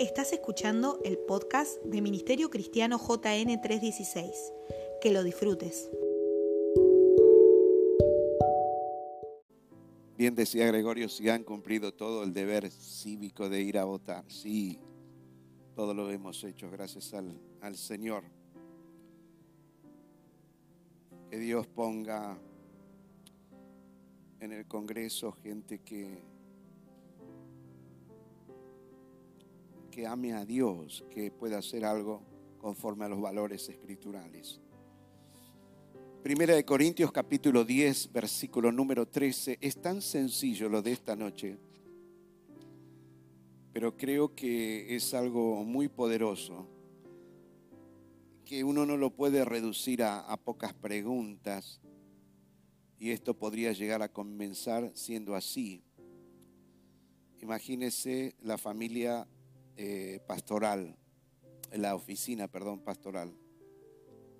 Estás escuchando el podcast de Ministerio Cristiano JN 316. Que lo disfrutes. Bien decía Gregorio, si han cumplido todo el deber cívico de ir a votar. Sí, todo lo hemos hecho gracias al, al Señor. Que Dios ponga en el Congreso gente que, que ame a Dios, que pueda hacer algo conforme a los valores escriturales. Primera de Corintios capítulo 10, versículo número 13. Es tan sencillo lo de esta noche, pero creo que es algo muy poderoso, que uno no lo puede reducir a, a pocas preguntas, y esto podría llegar a comenzar siendo así. Imagínese la familia eh, pastoral, la oficina, perdón, pastoral.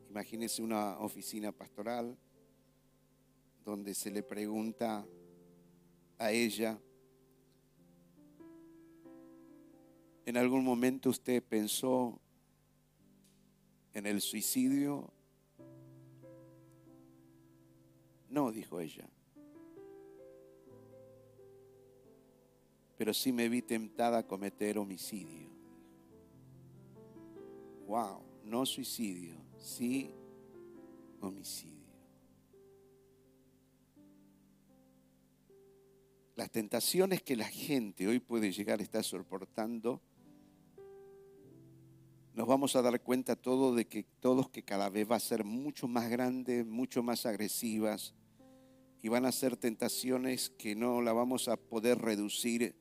Imagínese una oficina pastoral donde se le pregunta a ella, ¿en algún momento usted pensó en el suicidio No, dijo ella. Pero sí me vi tentada a cometer homicidio. Wow, no suicidio, sí homicidio. Las tentaciones que la gente hoy puede llegar a estar soportando, nos vamos a dar cuenta todo de que todos que cada vez va a ser mucho más grande, mucho más agresivas, y van a ser tentaciones que no la vamos a poder reducir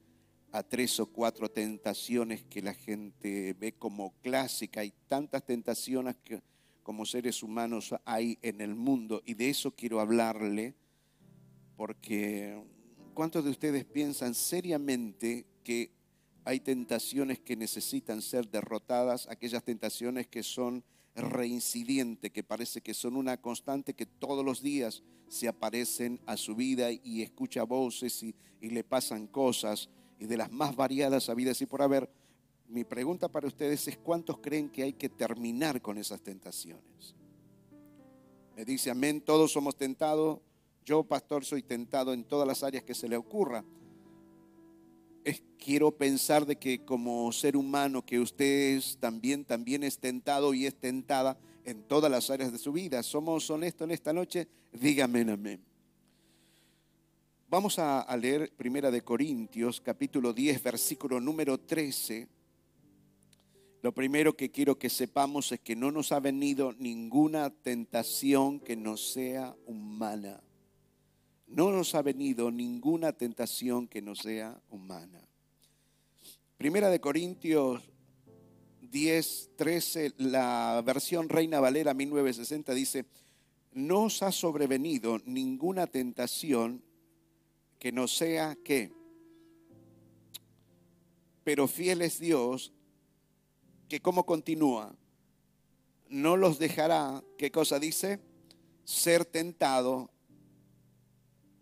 a tres o cuatro tentaciones que la gente ve como clásica. Hay tantas tentaciones que como seres humanos hay en el mundo y de eso quiero hablarle porque ¿cuántos de ustedes piensan seriamente que hay tentaciones que necesitan ser derrotadas, aquellas tentaciones que son reincidentes, que parece que son una constante que todos los días se aparecen a su vida y escucha voces y, le pasan cosas y de las más variadas habidas y por haber. Mi pregunta para ustedes es cuántos creen que hay que terminar con esas tentaciones. Me dice, amén, todos somos tentados. Yo, pastor, soy tentado en todas las áreas que se le ocurra. Quiero pensar de que como ser humano que usted también, también es tentado y es tentada en todas las áreas de su vida. ¿Somos honestos en esta noche? Dígame amén. Vamos a, leer Primera de Corintios, capítulo 10, versículo número 13. Lo primero que quiero que sepamos es que no nos ha venido ninguna tentación que no sea humana. No nos ha venido ninguna tentación que no sea humana. Primera de Corintios 10, 13, la versión Reina Valera 1960 dice, no os ha sobrevenido ninguna tentación que no sea que, pero fiel es Dios, que como continúa, no los dejará, ¿qué cosa dice? Ser tentado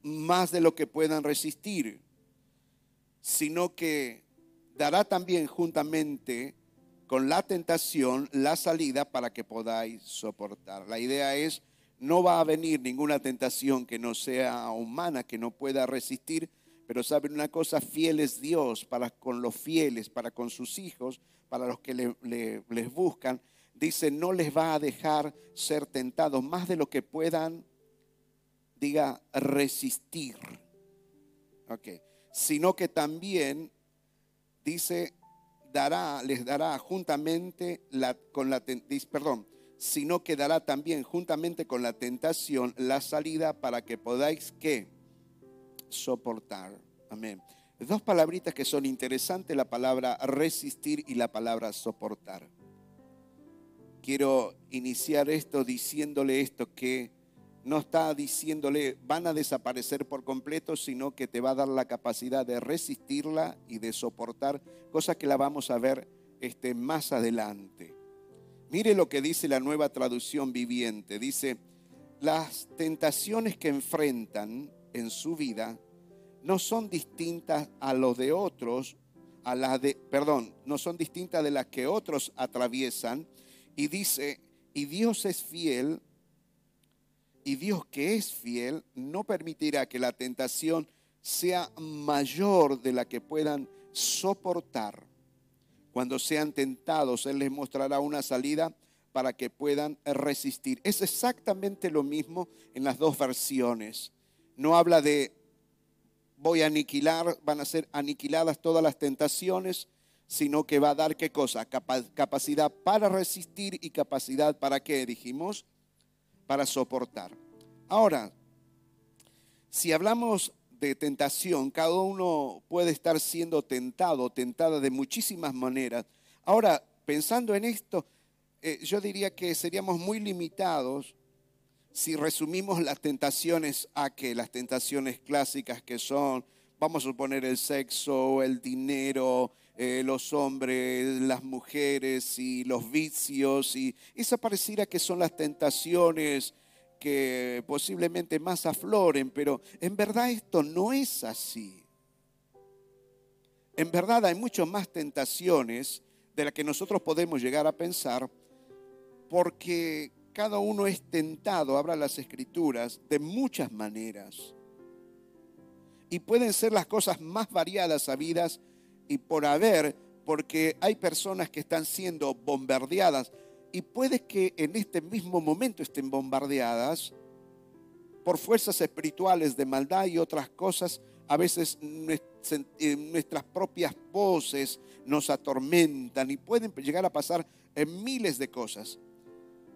más de lo que puedan resistir, sino que dará también juntamente con la tentación la salida para que podáis soportar. La idea es, no va a venir ninguna tentación que no sea humana, que no pueda resistir, pero saben una cosa, fiel es Dios para con los fieles, para con sus hijos, para los que les buscan. Dice, no les va a dejar ser tentados más de lo que puedan, diga, resistir. Ok. Sino que también dice, dará, les dará juntamente con la, perdón, sino que dará también juntamente con la tentación la salida para que podáis que soportar. Amén. Dos palabritas que son interesantes, la palabra resistir y la palabra soportar. Quiero iniciar esto diciéndole esto que no está diciéndole van a desaparecer por completo, sino que te va a dar la capacidad de resistirla y de soportar, cosa que la vamos a ver este, más adelante. Mire lo que dice la nueva traducción viviente. Dice, las tentaciones que enfrentan en su vida no son distintas a los de otros a las de, perdón, no son distintas de las que otros atraviesan. Y dice, y Dios es fiel, y Dios que es fiel no permitirá que la tentación sea mayor de la que puedan soportar. Cuando sean tentados, Él les mostrará una salida para que puedan resistir. Es exactamente lo mismo en las dos versiones. No habla de voy a aniquilar, van a ser aniquiladas todas las tentaciones, sino que va a dar qué cosa? capacidad para resistir y capacidad para qué, dijimos, para soportar. Ahora, si hablamos de tentación, cada uno puede estar siendo tentado, tentada de muchísimas maneras. Ahora, pensando en esto, eh, yo diría que seríamos muy limitados si resumimos las tentaciones a que las tentaciones clásicas que son, vamos a suponer el sexo, el dinero, eh, los hombres, las mujeres y los vicios, y eso pareciera que son las tentaciones que posiblemente más afloren, pero en verdad esto no es así. En verdad hay mucho más tentaciones de las que nosotros podemos llegar a pensar, porque cada uno es tentado, habla las escrituras, de muchas maneras. Y pueden ser las cosas más variadas habidas y por haber, porque hay personas que están siendo bombardeadas y puede que en este mismo momento estén bombardeadas por fuerzas espirituales de maldad y otras cosas. A veces eh, nuestras propias voces nos atormentan y pueden llegar a pasar en miles de cosas.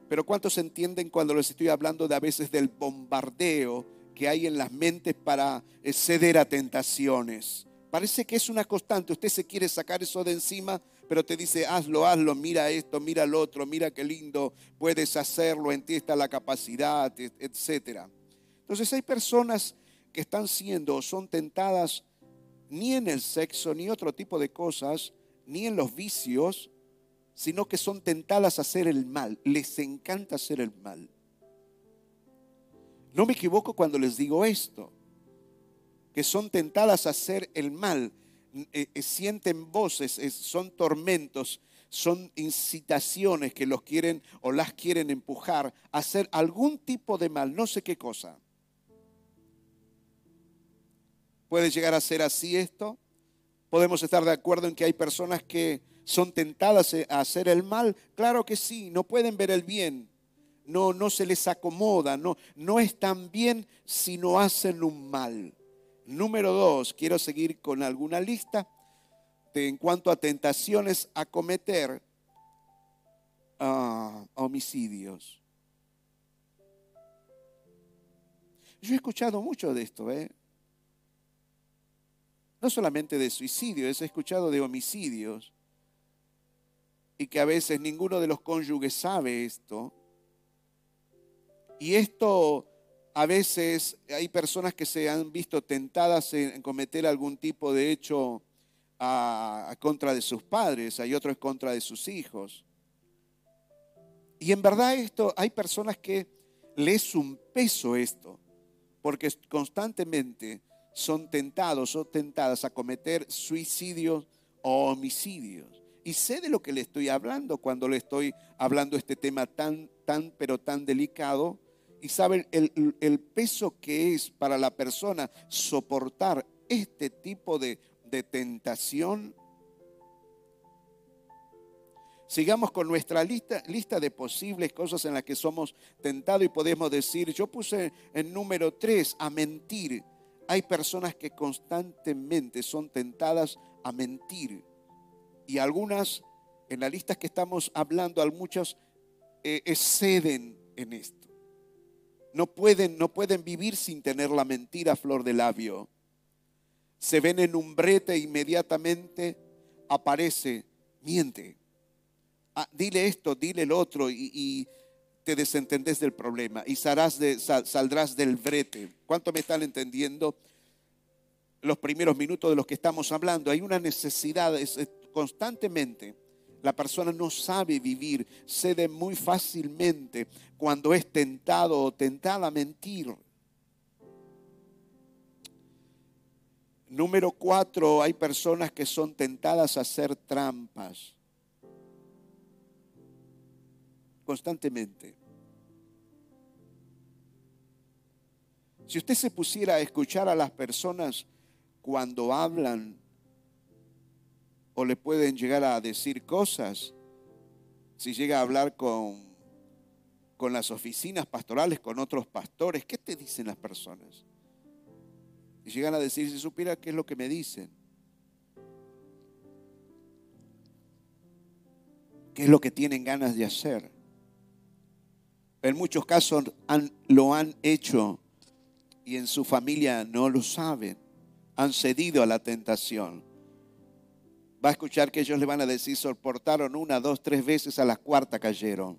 Pero ¿cuántos entienden cuando les estoy hablando de a veces del bombardeo que hay en las mentes para eh, ceder a tentaciones? Parece que es una constante. Usted se quiere sacar eso de encima, pero te dice, hazlo, hazlo, mira esto, mira lo otro, mira qué lindo, puedes hacerlo, en ti está la capacidad, etc. Entonces hay personas que están siendo, son tentadas ni en el sexo, ni otro tipo de cosas, ni en los vicios, sino que son tentadas a hacer el mal. Les encanta hacer el mal. No me equivoco cuando les digo esto, que son tentadas a hacer el mal. Eh, eh, sienten voces, son tormentos, son incitaciones que los quieren o las quieren empujar a hacer algún tipo de mal, no sé qué cosa. ¿Puede llegar a ser así esto? Podemos estar de acuerdo en que hay personas que son tentadas a hacer el mal? Claro que sí, no pueden ver el bien. No, no se les acomoda, no, no están bien si no hacen un mal. Número dos, quiero seguir con alguna lista de, en cuanto a tentaciones a cometer ah, homicidios. Yo he escuchado mucho de esto, ¿eh? No solamente de suicidios, he escuchado de homicidios y que a veces ninguno de los cónyuges sabe esto. Y esto a veces hay personas que se han visto tentadas en cometer algún tipo de hecho a, contra de sus padres, hay otros contra de sus hijos. Y en verdad esto, hay personas que les es un peso esto, porque constantemente son tentados o tentadas a cometer suicidios o homicidios. Y sé de lo que le estoy hablando cuando le estoy hablando este tema tan, tan, pero tan delicado. Y saben el, peso que es para la persona soportar este tipo de, de tentación. Sigamos con nuestra lista, lista de posibles cosas en las que somos tentados y podemos decir, yo puse en número tres a mentir. Hay personas que constantemente son tentadas a mentir y algunas, en la lista que estamos hablando, al muchos eh, exceden en esto. No pueden, no pueden vivir sin tener la mentira flor de labio. Se ven en un brete e inmediatamente aparece, miente. Ah, dile esto, dile el otro y, te desentendés del problema y saldrás del brete. ¿Cuánto me están entendiendo? Los primeros minutos de los que estamos hablando. Hay una necesidad, es, constantemente, la persona no sabe vivir, cede muy fácilmente cuando es tentado o tentada a mentir. Número cuatro, hay personas que son tentadas a hacer trampas constantemente. Si usted se pusiera a escuchar a las personas cuando hablan o le pueden llegar a decir cosas, si llega a hablar con, con las oficinas pastorales, con otros pastores, ¿qué te dicen las personas? Y llegan a decir, si supiera qué es lo que me dicen. ¿Qué es lo que tienen ganas de hacer? En muchos casos lo han hecho y en su familia no lo saben. Han cedido a la tentación. Va a escuchar que ellos le van a decir, soportaron una, dos, tres veces, a la cuarta cayeron.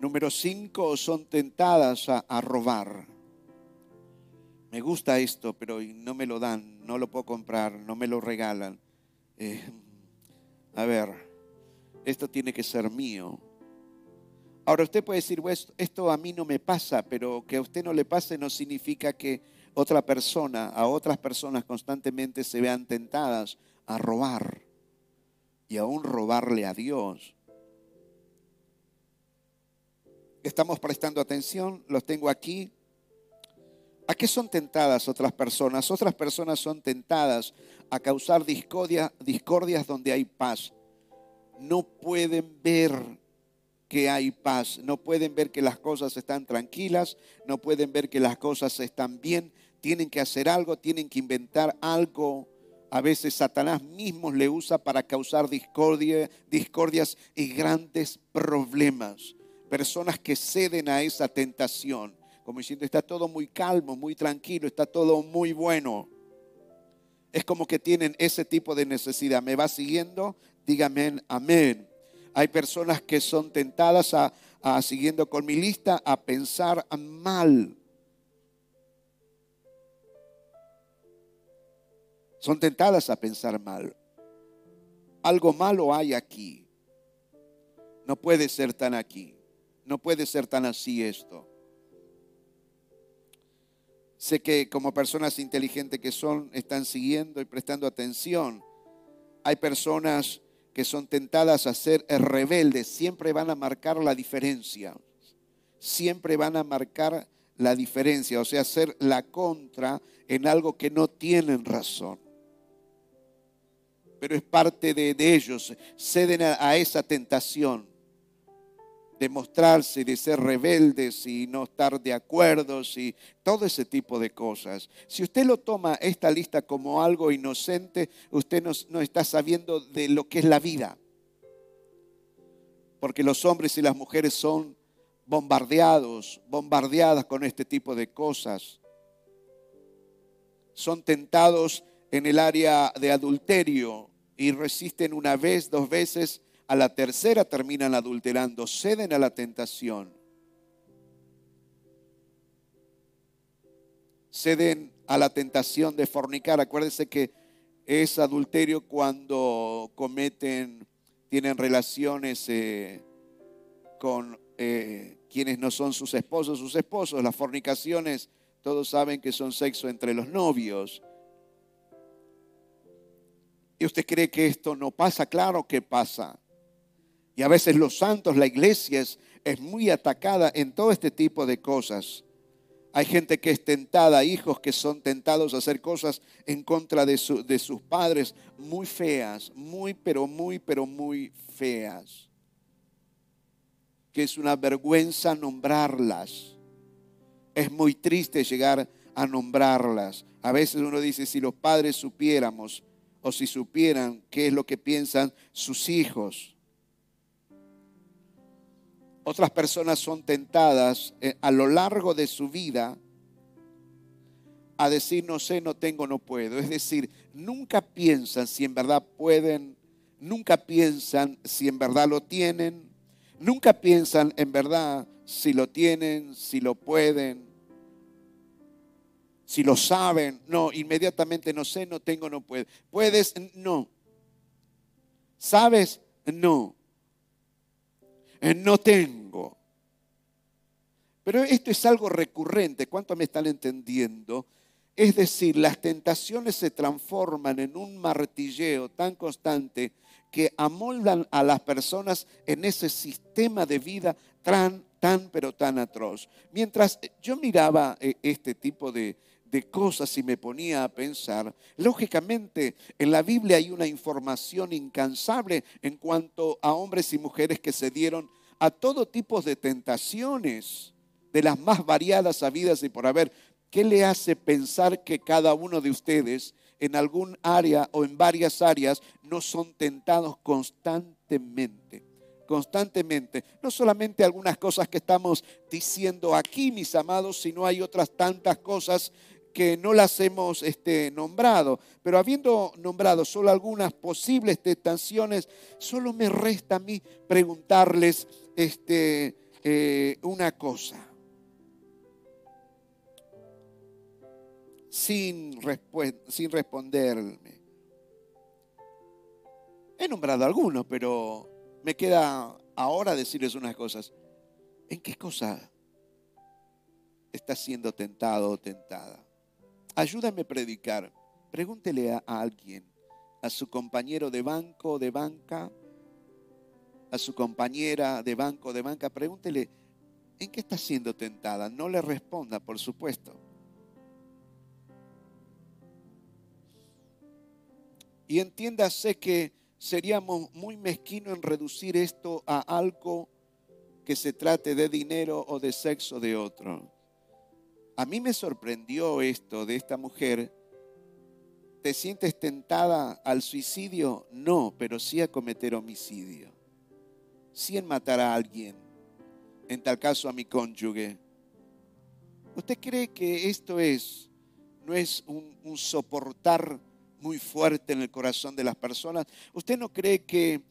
Número cinco, son tentadas a, robar. Me gusta esto, pero no me lo dan, no lo puedo comprar, no me lo regalan. Eh, a ver, esto tiene que ser mío. Ahora usted puede decir, esto a mí no me pasa, pero que a usted no le pase no significa que otra persona, a otras personas constantemente se vean tentadas a robar y aún robarle a Dios. estamos prestando atención, los tengo aquí. ¿A qué son tentadas otras personas? Otras personas son tentadas a causar discordia, discordias donde hay paz. No pueden ver que hay paz, no pueden ver que las cosas están tranquilas, no pueden ver que las cosas están bien, tienen que hacer algo, tienen que inventar algo. A veces Satanás mismo le usa para causar discordia, discordias y grandes problemas personas que ceden a esa tentación, como diciendo, está todo muy calmo, muy tranquilo, está todo muy bueno. Es como que tienen ese tipo de necesidad. ¿Me va siguiendo? Dígame amén. Hay personas que son tentadas a, siguiendo con mi lista, a pensar mal. Son tentadas a pensar mal. Algo malo hay aquí. No puede ser tan aquí. No puede ser tan así esto. Sé que como personas inteligentes que son, están siguiendo y prestando atención. Hay personas que son tentadas a ser rebeldes, siempre van a marcar la diferencia. Siempre van a marcar la diferencia, o sea, ser la contra en algo que no tienen razón. Pero es parte de, ellos, ceden a esa tentación de mostrarse, de ser rebeldes y no estar de acuerdo y todo ese tipo de cosas. Si usted lo toma esta lista como algo inocente, usted no, no está sabiendo de lo que es la vida. Porque los hombres y las mujeres son bombardeados, bombardeadas con este tipo de cosas. Son tentados en el área de adulterio y resisten una vez, dos veces a la tercera terminan adulterando, ceden a la tentación. Ceden a la tentación de fornicar. Acuérdense que es adulterio cuando cometen, tienen relaciones eh, con eh, quienes no son sus esposos, sus esposos. Las fornicaciones, todos saben que son sexo entre los novios. ¿Y usted cree que esto no pasa? Claro que pasa. Y a veces los santos, la iglesia es, muy atacada en todo este tipo de cosas. Hay gente que es tentada, hijos que son tentados a hacer cosas en contra de, de sus padres, muy feas, muy, pero muy, pero muy feas. Que es una vergüenza nombrarlas. Es muy triste llegar a nombrarlas. A veces uno dice, si los padres supiéramos o si supieran qué es lo que piensan sus hijos otras personas son tentadas eh, a lo largo de su vida a decir no sé, no tengo, no puedo. Es decir, nunca piensan si en verdad pueden, nunca piensan si en verdad lo tienen, nunca piensan en verdad si lo tienen, si lo pueden, si lo saben. No, inmediatamente no sé, no tengo, no puedo. ¿Puedes? No. ¿Sabes? No. No tengo. Pero esto es algo recurrente. ¿Cuánto me están entendiendo? Es decir, las tentaciones se transforman en un martilleo tan constante que amoldan a las personas en ese sistema de vida tan, tan, pero tan atroz. Mientras yo miraba eh, este tipo de, de cosas y me ponía a pensar, lógicamente en la Biblia hay una información incansable en cuanto a hombres y mujeres que se dieron a todo tipo de tentaciones, de las más variadas habidas y por haber. ¿Qué le hace pensar que cada uno de ustedes en algún área o en varias áreas no son tentados constantemente? Constantemente. No solamente algunas cosas que estamos diciendo aquí, mis amados, sino hay otras tantas cosas que no las hemos este, nombrado, pero habiendo nombrado solo algunas posibles tentaciones, solo me resta a mí preguntarles este, eh, una cosa. Sin, sin responderme. He nombrado algunos, pero me queda ahora decirles unas cosas. ¿En qué cosa está siendo tentado o tentada? Ayúdame a predicar. Pregúntele a, alguien, a su compañero de banco, de banca, a su compañera de banco, de banca, pregúntele, ¿en qué está siendo tentada? No le responda, por supuesto. Y entiéndase que seríamos muy mezquinos en reducir esto a algo que se trate de dinero o de sexo de otro. A mí me sorprendió esto de esta mujer. ¿Te sientes tentada al suicidio? No, pero sí a cometer homicidio. Sí en matar a alguien. En tal caso a mi cónyuge. ¿Usted cree que esto es, no es un, un soportar muy fuerte en el corazón de las personas? ¿Usted no cree que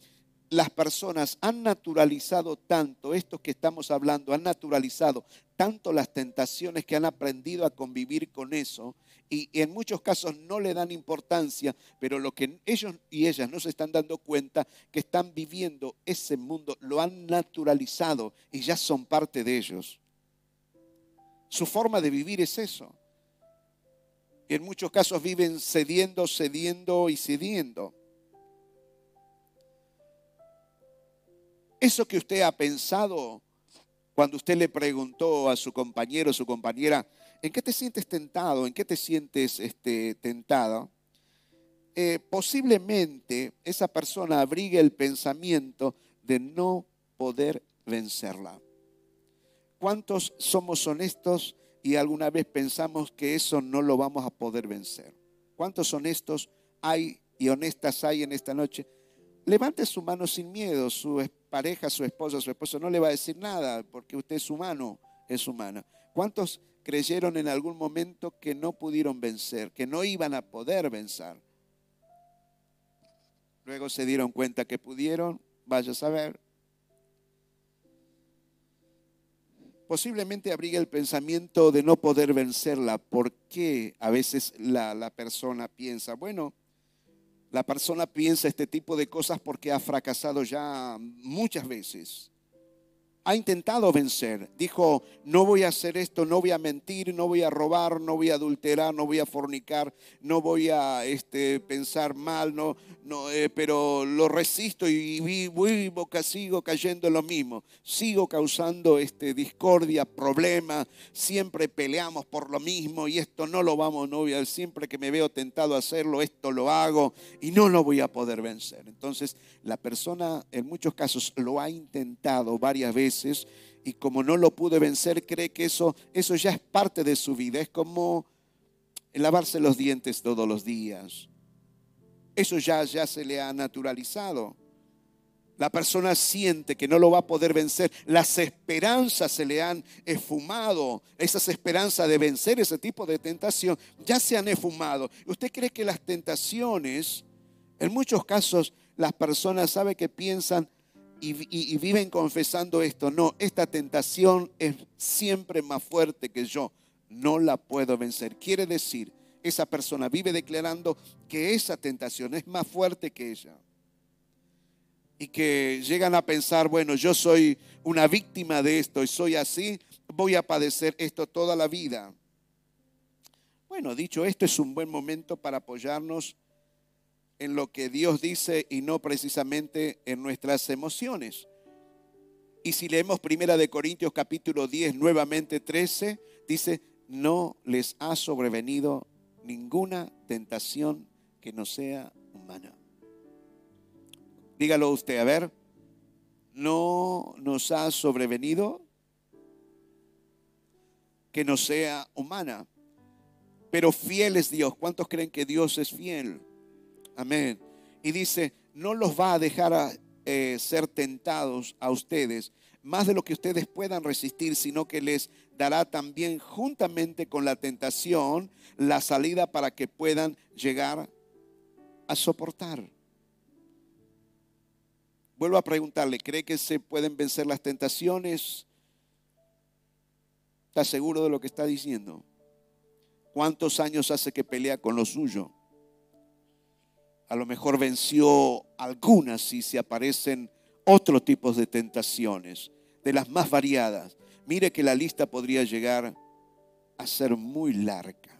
las personas han naturalizado tanto, estos que estamos hablando, han naturalizado tanto las tentaciones que han aprendido a convivir con eso y, en muchos casos no le dan importancia, pero lo que ellos y ellas no se están dando cuenta que están viviendo ese mundo, lo han naturalizado y ya son parte de ellos. Su forma de vivir es eso. Y en muchos casos viven cediendo, cediendo y cediendo. Eso que usted ha pensado cuando usted le preguntó a su compañero o su compañera, ¿en qué te sientes tentado? ¿En qué te sientes este, tentado? Eh, posiblemente esa persona abrigue el pensamiento de no poder vencerla. ¿Cuántos somos honestos y alguna vez pensamos que eso no lo vamos a poder vencer? ¿Cuántos honestos hay y honestas hay en esta noche? Levante su mano sin miedo, su pareja, su esposa, su esposo no le va a decir nada porque usted es humano, es humana. ¿Cuántos creyeron en algún momento que no pudieron vencer, que no iban a poder vencer? Luego se dieron cuenta que pudieron, vaya a saber. Posiblemente abriga el pensamiento de no poder vencerla. ¿Por qué a veces la, la persona piensa, bueno, la persona piensa este tipo de cosas porque ha fracasado ya muchas veces ha intentado vencer. Dijo, no voy a hacer esto, no voy a mentir, no voy a robar, no voy a adulterar, no voy a fornicar, no voy a este, pensar mal, no, no, eh, pero lo resisto y vivo, sigo cayendo en lo mismo. Sigo causando este, discordia, problemas, siempre peleamos por lo mismo y esto no lo vamos, a, siempre que me veo tentado a hacerlo, esto lo hago y no lo voy a poder vencer. Entonces, la persona en muchos casos lo ha intentado varias veces y como no lo pude vencer, cree que eso, eso ya es parte de su vida. Es como lavarse los dientes todos los días. Eso ya, ya se le ha naturalizado. La persona siente que no lo va a poder vencer. Las esperanzas se le han esfumado. Esas esperanzas de vencer ese tipo de tentación ya se han esfumado. ¿Usted cree que las tentaciones, en muchos casos, las personas sabe que piensan, y, viven confesando esto. No, esta tentación es siempre más fuerte que yo. No la puedo vencer. Quiere decir, esa persona vive declarando que esa tentación es más fuerte que ella. Y que llegan a pensar, bueno, yo soy una víctima de esto y soy así voy a padecer esto toda la vida. Bueno, dicho esto, es un buen momento para apoyarnos en lo que Dios dice y no precisamente en nuestras emociones. Y si leemos Primera de Corintios capítulo 10, nuevamente 13, dice, no les ha sobrevenido ninguna tentación que no sea humana. Dígalo usted, a ver, no nos ha sobrevenido que no sea humana, pero fiel es Dios. ¿Cuántos creen que Dios es fiel? Amén. Y dice, no los va a dejar eh, ser tentados a ustedes más de lo que ustedes puedan resistir, sino que les dará también juntamente con la tentación la salida para que puedan llegar a soportar. Vuelvo a preguntarle, ¿cree que se pueden vencer las tentaciones? ¿Está seguro de lo que está diciendo? ¿Cuántos años hace que pelea con lo suyo? A lo mejor venció algunas y se aparecen otros tipos de tentaciones, de las más variadas. Mire que la lista podría llegar a ser muy larga,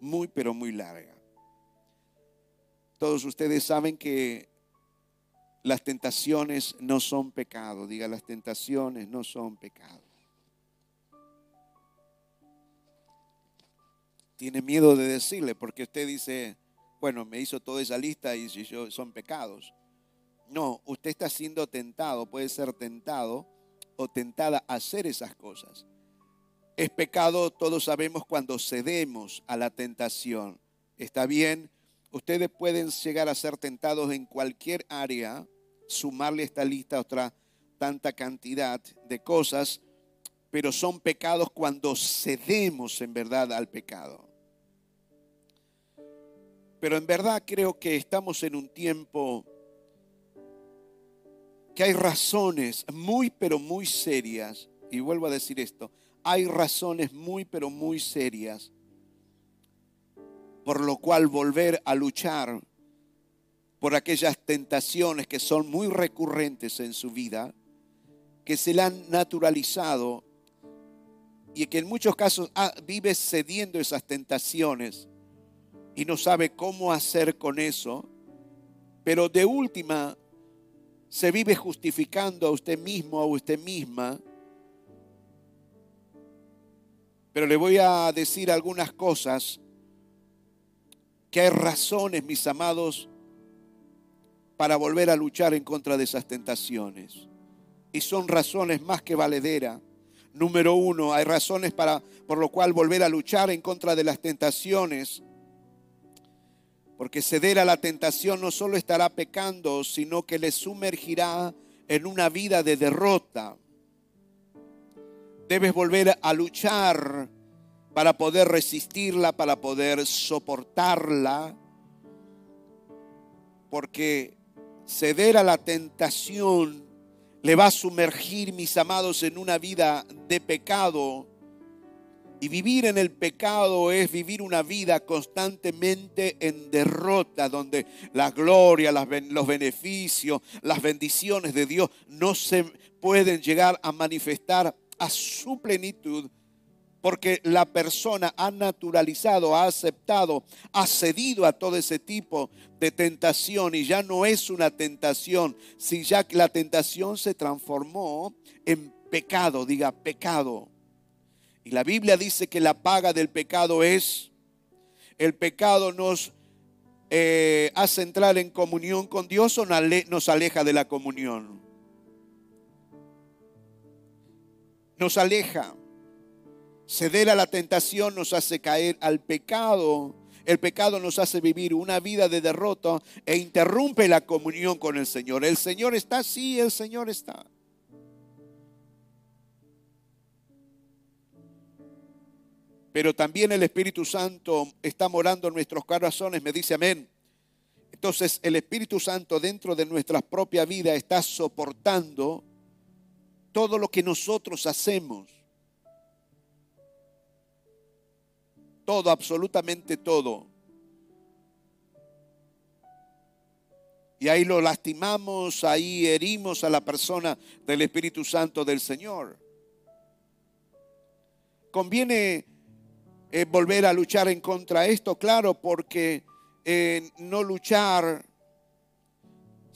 muy pero muy larga. Todos ustedes saben que las tentaciones no son pecado, diga las tentaciones no son pecado. Tiene miedo de decirle porque usted dice, bueno, me hizo toda esa lista y yo, son pecados. No, usted está siendo tentado, puede ser tentado o tentada a hacer esas cosas. Es pecado, todos sabemos, cuando cedemos a la tentación. Está bien, ustedes pueden llegar a ser tentados en cualquier área, sumarle a esta lista otra tanta cantidad de cosas, pero son pecados cuando cedemos en verdad al pecado. Pero en verdad creo que estamos en un tiempo que hay razones muy, pero muy serias, y vuelvo a decir esto, hay razones muy, pero muy serias por lo cual volver a luchar por aquellas tentaciones que son muy recurrentes en su vida, que se le han naturalizado y que en muchos casos ah, vive cediendo esas tentaciones y no sabe cómo hacer con eso, pero de última se vive justificando a usted mismo, a usted misma. Pero le voy a decir algunas cosas que hay razones, mis amados, para volver a luchar en contra de esas tentaciones. Y son razones más que valedera. Número uno, hay razones para, por lo cual volver a luchar en contra de las tentaciones porque ceder a la tentación no solo estará pecando, sino que le sumergirá en una vida de derrota. Debes volver a luchar para poder resistirla, para poder soportarla, porque ceder a la tentación le va a sumergir, mis amados, en una vida de pecado y vivir en el pecado es vivir una vida constantemente en derrota, donde la gloria, los beneficios, las bendiciones de Dios no se pueden llegar a manifestar a su plenitud, porque la persona ha naturalizado, ha aceptado, ha cedido a todo ese tipo de tentación y ya no es una tentación, si ya la tentación se transformó en pecado, diga pecado. Y la Biblia dice que la paga del pecado es, el pecado nos eh, hace entrar en comunión con Dios o nos aleja de la comunión. Nos aleja. Ceder a la tentación nos hace caer al pecado. El pecado nos hace vivir una vida de derrota e interrumpe la comunión con el Señor. El Señor está, sí, el Señor está. Pero también el Espíritu Santo está morando en nuestros corazones, me dice amén. Entonces el Espíritu Santo dentro de nuestra propia vida está soportando todo lo que nosotros hacemos. Todo, absolutamente todo. Y ahí lo lastimamos, ahí herimos a la persona del Espíritu Santo del Señor. conviene eh, volver a luchar en contra de esto, claro, porque eh, no luchar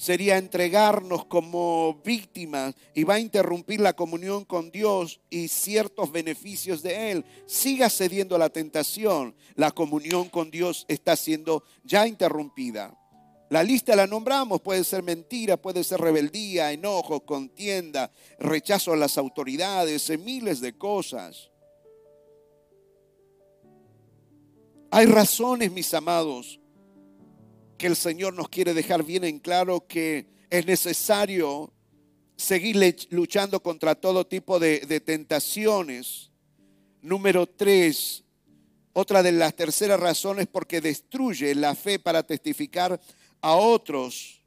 sería entregarnos como víctimas y va a interrumpir la comunión con Dios y ciertos beneficios de Él. Siga cediendo a la tentación. La comunión con Dios está siendo ya interrumpida. La lista la nombramos, puede ser mentira, puede ser rebeldía, enojo, contienda, rechazo a las autoridades, miles de cosas. Hay razones, mis amados, que el Señor nos quiere dejar bien en claro que es necesario seguir luchando contra todo tipo de, tentaciones. Número tres, otra de las terceras razones porque destruye la fe para testificar a otros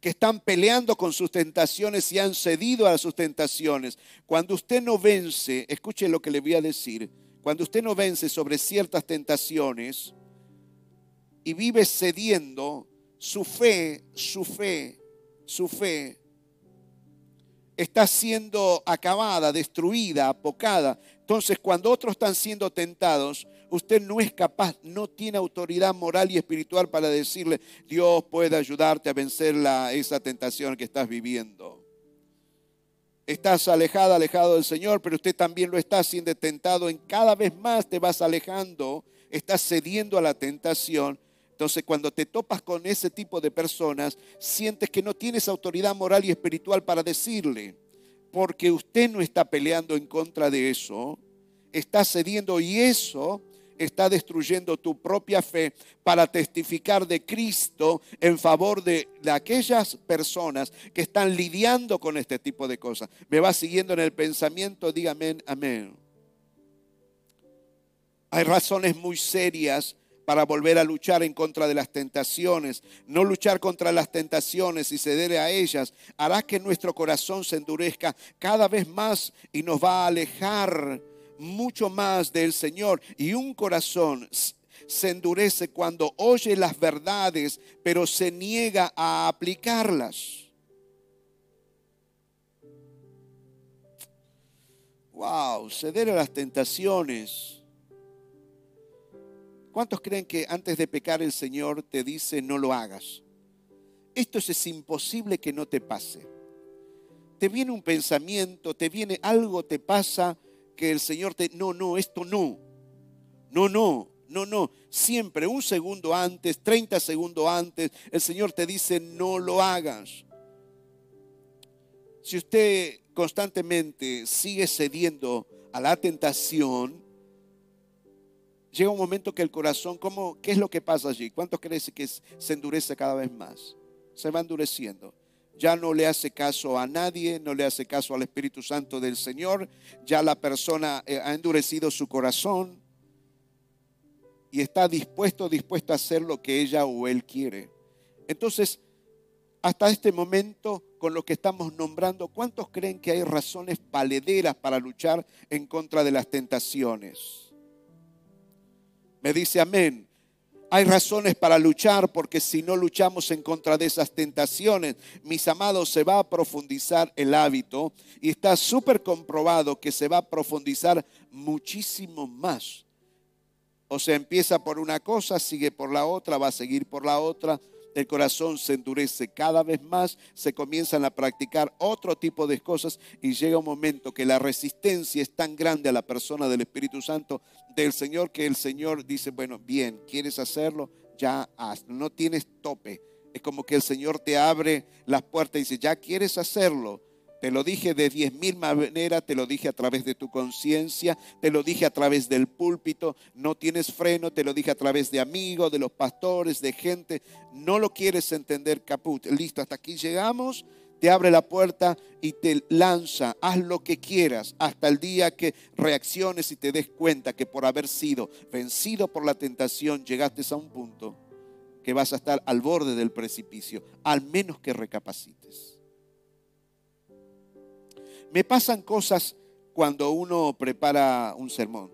que están peleando con sus tentaciones y han cedido a sus tentaciones. Cuando usted no vence, escuche lo que le voy a decir, cuando usted no vence sobre ciertas tentaciones, y vive cediendo, su fe, su fe, su fe está siendo acabada, destruida, apocada. Entonces, cuando otros están siendo tentados, usted no es capaz, no tiene autoridad moral y espiritual para decirle, Dios puede ayudarte a vencer esa tentación que estás viviendo. Estás alejada, alejado del Señor, pero usted también lo está siendo tentado. En cada vez más te vas alejando, estás cediendo a la tentación entonces, cuando te topas con ese tipo de personas, sientes que no tienes autoridad moral y espiritual para decirle, porque usted no está peleando en contra de eso, está cediendo y eso está destruyendo tu propia fe para testificar de Cristo en favor de, aquellas personas que están lidiando con este tipo de cosas. ¿Me va siguiendo en el pensamiento? Dígame amén. Hay razones muy serias para volver a luchar en contra de las tentaciones. No luchar contra las tentaciones y ceder a ellas hará que nuestro corazón se endurezca cada vez más y nos va a alejar mucho más del Señor. Y un corazón se endurece cuando oye las verdades, pero se niega a aplicarlas. Wow, ceder a las tentaciones ¿Cuántos creen que antes de pecar el Señor te dice no lo hagas? Esto es imposible que no te pase. Te viene un pensamiento, te viene algo, te pasa que el Señor te... No, no, esto no. No, no, no, no. Siempre un segundo antes, 30 segundos antes, el Señor te dice no lo hagas. Si usted constantemente sigue cediendo a la tentación, llega un momento que el corazón, ¿cómo, ¿qué es lo que pasa allí? ¿Cuántos creen que se endurece cada vez más? Se va endureciendo. Ya no le hace caso a nadie, no le hace caso al Espíritu Santo del Señor. Ya la persona eh, ha endurecido su corazón y está dispuesto, dispuesto a hacer lo que ella o él quiere. Entonces, hasta este momento, con lo que estamos nombrando, ¿cuántos creen que hay razones palederas para luchar en contra de las tentaciones? Me dice amén. Hay razones para luchar porque si no luchamos en contra de esas tentaciones, mis amados, se va a profundizar el hábito y está súper comprobado que se va a profundizar muchísimo más. O sea, empieza por una cosa, sigue por la otra, va a seguir por la otra el corazón se endurece cada vez más, se comienzan a practicar otro tipo de cosas y llega un momento que la resistencia es tan grande a la persona del Espíritu Santo del Señor que el Señor dice, bueno, bien, ¿quieres hacerlo? Ya haz, no tienes tope. Es como que el Señor te abre las puertas y dice, ya quieres hacerlo, te lo dije de diez mil maneras, te lo dije a través de tu conciencia, te lo dije a través del púlpito, no tienes freno, te lo dije a través de amigos, de los pastores, de gente. No lo quieres entender, caput. Listo, hasta aquí llegamos, te abre la puerta y te lanza, haz lo que quieras hasta el día que reacciones y te des cuenta que por haber sido vencido por la tentación llegaste a un punto que vas a estar al borde del precipicio, al menos que recapacites. Me pasan cosas cuando uno prepara un sermón.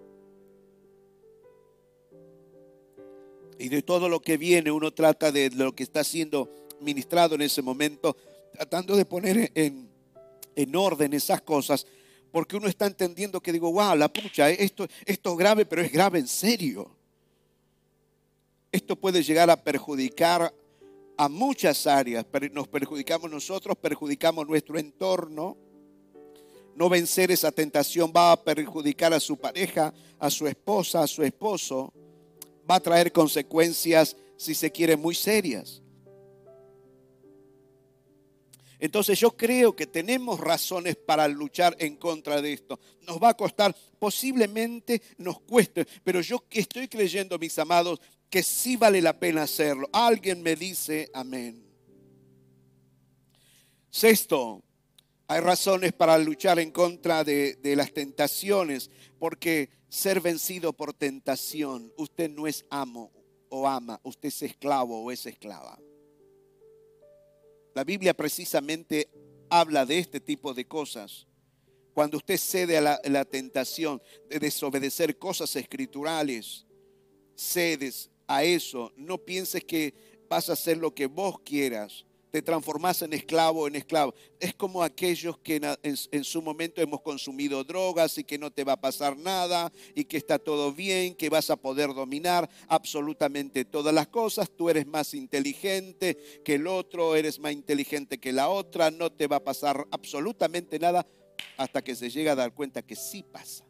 Y de todo lo que viene, uno trata de lo que está siendo ministrado en ese momento, tratando de poner en, en orden esas cosas, Porque uno está entendiendo que digo, wow, la pucha, esto, esto es grave, pero es grave en serio. Esto puede llegar a perjudicar a muchas áreas. Nos perjudicamos nosotros, perjudicamos nuestro entorno. No vencer esa tentación va a perjudicar a su pareja, a su esposa, a su esposo. Va a traer consecuencias, si se quiere, muy serias. Entonces yo creo que tenemos razones para luchar en contra de esto. Nos va a costar, posiblemente nos cueste, pero yo estoy creyendo, mis amados, que sí vale la pena hacerlo. Alguien me dice amén. Sexto, hay razones para luchar en contra de, las tentaciones, porque ser vencido por tentación, usted no es amo o ama, usted es esclavo o es esclava. La Biblia precisamente habla de este tipo de cosas. Cuando usted cede a la, tentación de desobedecer cosas escriturales, cedes a eso. No pienses que vas a hacer lo que vos quieras te transformas en esclavo en esclavo. Es como aquellos que en, su momento hemos consumido drogas y que no te va a pasar nada y que está todo bien, que vas a poder dominar absolutamente todas las cosas. Tú eres más inteligente que el otro, eres más inteligente que la otra, no te va a pasar absolutamente nada hasta que se llega a dar cuenta que sí pasa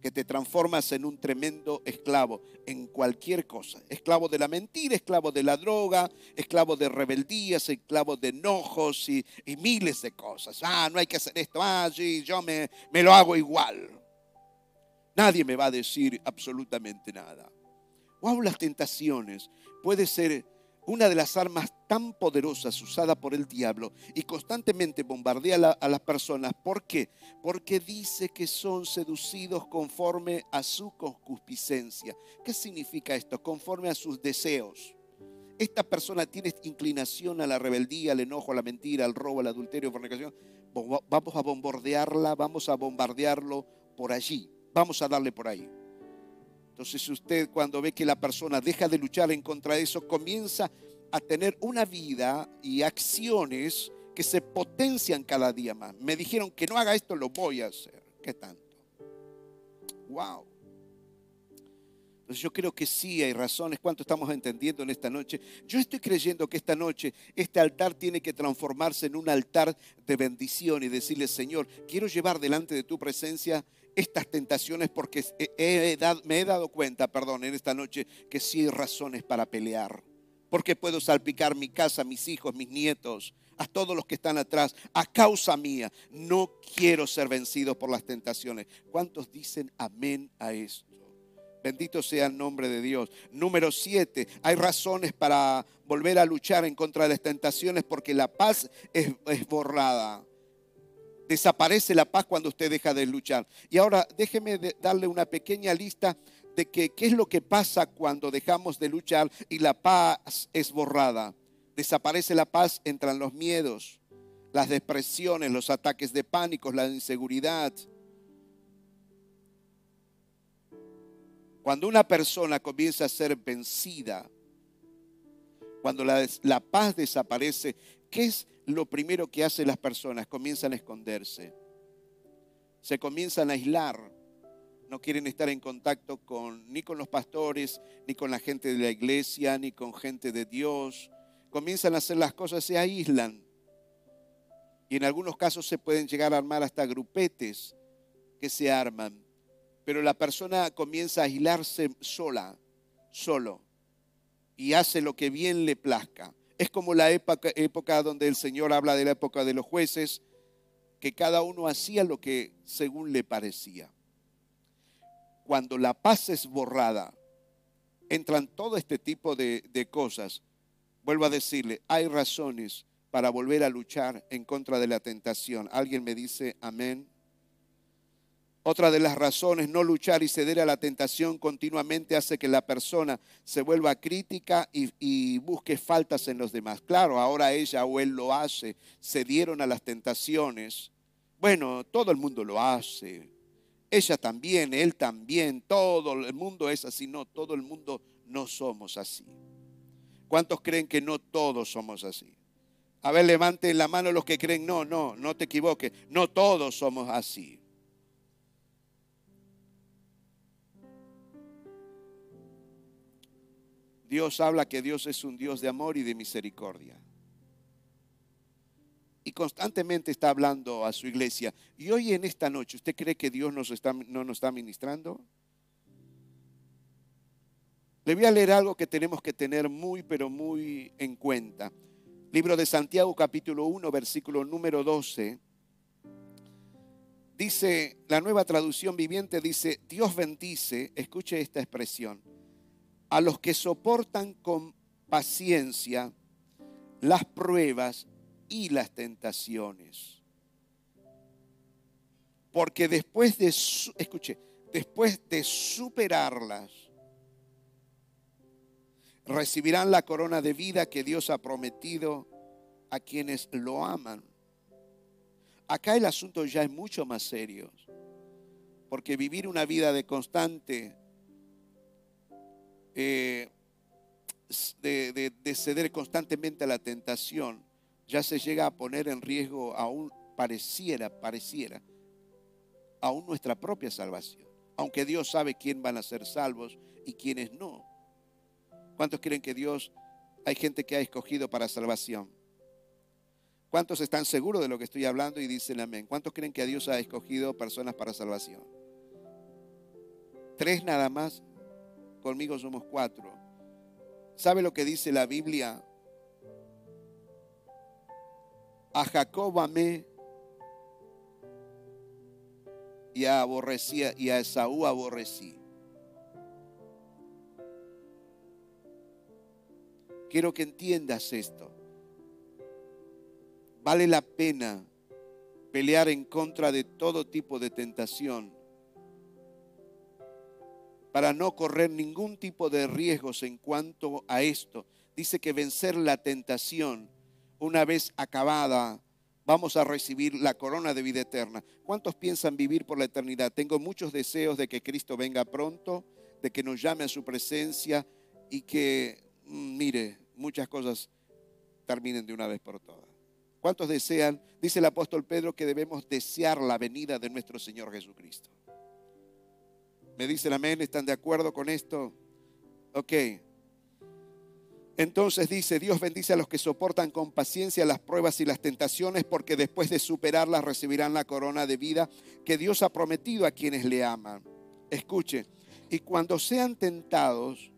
que te transformas en un tremendo esclavo en cualquier cosa. Esclavo de la mentira, esclavo de la droga, esclavo de rebeldías, esclavo de enojos y, miles de cosas. Ah, no hay que hacer esto. Ah, sí, yo me, me lo hago igual. Nadie me va a decir absolutamente nada. Wow, las tentaciones puede ser una de las armas tan poderosas usada por el diablo y constantemente bombardea a, las personas. ¿Por qué? Porque dice que son seducidos conforme a su concupiscencia. ¿Qué significa esto? Conforme a sus deseos. Esta persona tiene inclinación a la rebeldía, al enojo, a la mentira, al robo, al adulterio, fornicación. Vamos a bombardearla, vamos a bombardearlo por allí. Vamos a darle por ahí. Entonces usted cuando ve que la persona deja de luchar en contra de eso, comienza a tener una vida y acciones que se potencian cada día más. Me dijeron que no haga esto, lo voy a hacer. ¿Qué tanto? Wow. Entonces yo creo que sí hay razones. ¿Cuánto estamos entendiendo en esta noche? Yo estoy creyendo que esta noche este altar tiene que transformarse en un altar de bendición y decirle, Señor, quiero llevar delante de tu presencia estas tentaciones porque me he dado cuenta, perdón, en esta noche que sí hay razones para pelear. Porque puedo salpicar mi casa, mis hijos, mis nietos, a todos los que están atrás, a causa mía. No quiero ser vencido por las tentaciones. ¿Cuántos dicen amén a esto? Bendito sea el nombre de Dios. Número siete, hay razones para volver a luchar en contra de las tentaciones porque la paz es borrada. Desaparece la paz cuando usted deja de luchar. Y ahora déjeme darle una pequeña lista de que, qué es lo que pasa cuando dejamos de luchar y la paz es borrada. Desaparece la paz, entran los miedos, las depresiones, los ataques de pánico, la inseguridad. Cuando una persona comienza a ser vencida, cuando la, la paz desaparece, ¿qué es lo primero que hacen las personas, comienzan a esconderse, se comienzan a aislar, no quieren estar en contacto con, ni con los pastores, ni con la gente de la iglesia, ni con gente de Dios. Comienzan a hacer las cosas, se aíslan. Y en algunos casos se pueden llegar a armar hasta grupetes que se arman. Pero la persona comienza a aislarse sola, solo, y hace lo que bien le plazca. Es como la época, época donde el Señor habla de la época de los jueces, que cada uno hacía lo que según le parecía. Cuando la paz es borrada, entran todo este tipo de, de cosas. Vuelvo a decirle, hay razones para volver a luchar en contra de la tentación. ¿Alguien me dice amén? Otra de las razones, no luchar y ceder a la tentación continuamente hace que la persona se vuelva crítica y, busque faltas en los demás. Claro, ahora ella o él lo hace, cedieron a las tentaciones. Bueno, todo el mundo lo hace. Ella también, él también, todo el mundo es así. No, todo el mundo no somos así. ¿Cuántos creen que no todos somos así? A ver, levanten la mano los que creen, no, no, no te equivoques, no todos somos así. Dios habla que Dios es un Dios de amor y de misericordia. Y constantemente está hablando a su iglesia. Y hoy en esta noche, ¿usted cree que Dios nos está, no nos está ministrando? Le voy a leer algo que tenemos que tener muy, pero muy en cuenta. Libro de Santiago capítulo 1, versículo número 12. Dice, la nueva traducción viviente dice, Dios bendice, escuche esta expresión a los que soportan con paciencia las pruebas y las tentaciones. Porque después de, escuche, después de superarlas, recibirán la corona de vida que Dios ha prometido a quienes lo aman. Acá el asunto ya es mucho más serio, porque vivir una vida de constante eh, de, ceder constantemente a la tentación, ya se llega a poner en riesgo aún pareciera, pareciera, aún nuestra propia salvación. Aunque Dios sabe quién van a ser salvos y quiénes no. ¿Cuántos creen que Dios, hay gente que ha escogido para salvación? ¿Cuántos están seguros de lo que estoy hablando y dicen amén? ¿Cuántos creen que Dios ha escogido personas para salvación? Tres nada más conmigo somos cuatro. ¿Sabe lo que dice la Biblia? A Jacob amé y a, aborrecía, y a Esaú aborrecí. Quiero que entiendas esto. Vale la pena pelear en contra de todo tipo de tentación para no correr ningún tipo de riesgos en cuanto a esto. Dice que vencer la tentación, una vez acabada, vamos a recibir la corona de vida eterna. ¿Cuántos piensan vivir por la eternidad? Tengo muchos deseos de que Cristo venga pronto, de que nos llame a su presencia y que, mm, mire, muchas cosas terminen de una vez por todas. ¿Cuántos desean? Dice el apóstol Pedro que debemos desear la venida de nuestro Señor Jesucristo. ¿Me dicen amén? ¿Están de acuerdo con esto? Ok. Entonces dice, Dios bendice a los que soportan con paciencia las pruebas y las tentaciones, porque después de superarlas recibirán la corona de vida que Dios ha prometido a quienes le aman. Escuche, y cuando sean tentados,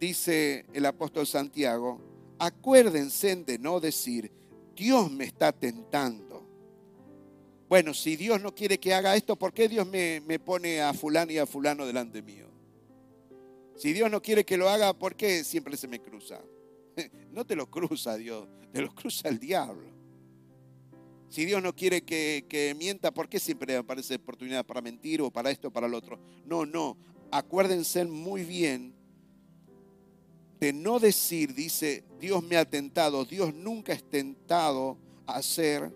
dice el apóstol Santiago, acuérdense de no decir, Dios me está tentando bueno, si Dios no quiere que haga esto, ¿por qué Dios me, pone a fulano y a fulano delante mío? Si Dios no quiere que lo haga, ¿por qué siempre se me cruza? No te lo cruza Dios, te lo cruza el diablo. Si Dios no quiere que, que mienta, ¿por qué siempre aparece oportunidad para mentir o para esto o para lo otro? No, no. Acuérdense muy bien de no decir, dice, Dios me ha tentado. Dios nunca es tentado a hacer